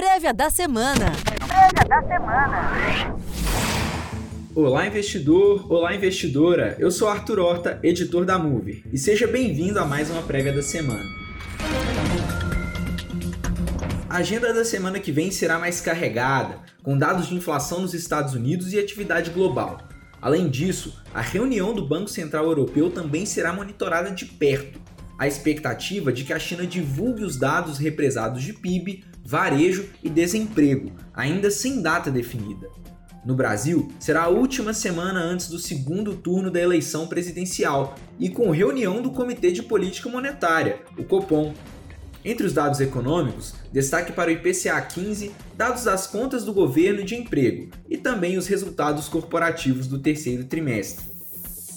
Prévia da semana. Prévia da semana. Olá, investidor! Olá, investidora! Eu sou Arthur Horta, editor da Mover, e seja bem-vindo a mais uma prévia da semana. A agenda da semana que vem será mais carregada, com dados de inflação nos Estados Unidos e atividade global. Além disso, a reunião do Banco Central Europeu também será monitorada de perto. A expectativa de que a China divulgue os dados represados de PIB, varejo e desemprego, ainda sem data definida. No Brasil, será a última semana antes do segundo turno da eleição presidencial e com reunião do Comitê de Política Monetária, o Copom. Entre os dados econômicos, destaque para o IPCA 15, dados das contas do governo e de emprego, e também os resultados corporativos do terceiro trimestre.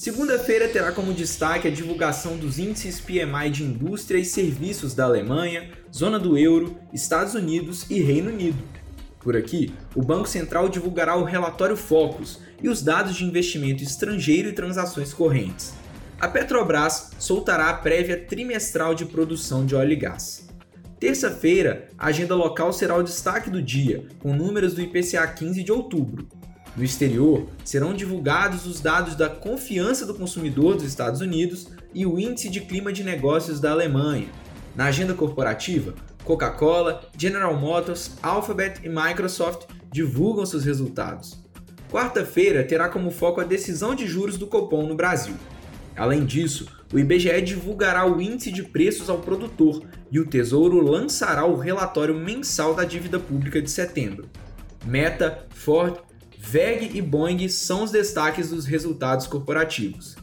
Segunda-feira terá como destaque a divulgação dos índices PMI de indústria e serviços da Alemanha, zona do euro, Estados Unidos e Reino Unido. Por aqui, o Banco Central divulgará o relatório Focus e os dados de investimento estrangeiro e transações correntes. A Petrobras soltará a prévia trimestral de produção de óleo e gás. Terça-feira, a agenda local será o destaque do dia, com números do IPCA 15 de outubro, no exterior, serão divulgados os dados da confiança do consumidor dos Estados Unidos e o índice de clima de negócios da Alemanha. Na agenda corporativa, Coca-Cola, General Motors, Alphabet e Microsoft divulgam seus resultados. Quarta-feira terá como foco a decisão de juros do Copom no Brasil. Além disso, o IBGE divulgará o índice de preços ao produtor e o Tesouro lançará o relatório mensal da dívida pública de setembro. Meta, Ford VEG e Boeing são os destaques dos resultados corporativos.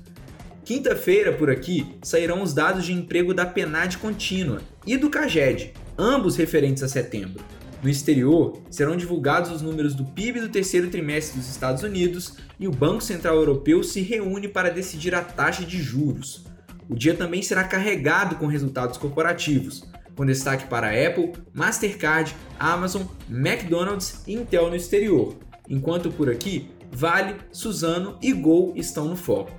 Quinta-feira, por aqui, sairão os dados de emprego da PNAD contínua e do CAGED, ambos referentes a setembro. No exterior, serão divulgados os números do PIB do terceiro trimestre dos Estados Unidos e o Banco Central Europeu se reúne para decidir a taxa de juros. O dia também será carregado com resultados corporativos, com destaque para Apple, Mastercard, Amazon, McDonald's e Intel no exterior, enquanto por aqui Vale, Suzano e Gol estão no foco.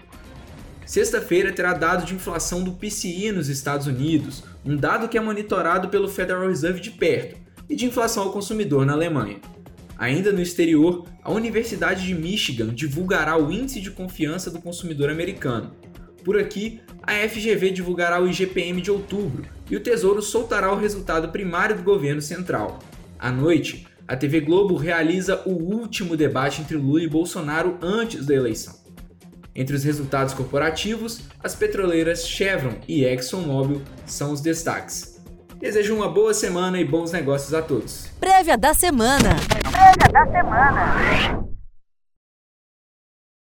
Sexta-feira terá dado de inflação do PCI nos Estados Unidos, um dado que é monitorado pelo Federal Reserve de perto, e de inflação ao consumidor na Alemanha. Ainda no exterior, a Universidade de Michigan divulgará o Índice de Confiança do Consumidor Americano. Por aqui, a FGV divulgará o IGPM de outubro e o Tesouro soltará o resultado primário do governo central. À noite, a TV Globo realiza o último debate entre Lula e Bolsonaro antes da eleição. Entre os resultados corporativos, as petroleiras Chevron e ExxonMobil são os destaques. Desejo uma boa semana e bons negócios a todos. Prévia da semana. Prévia da semana.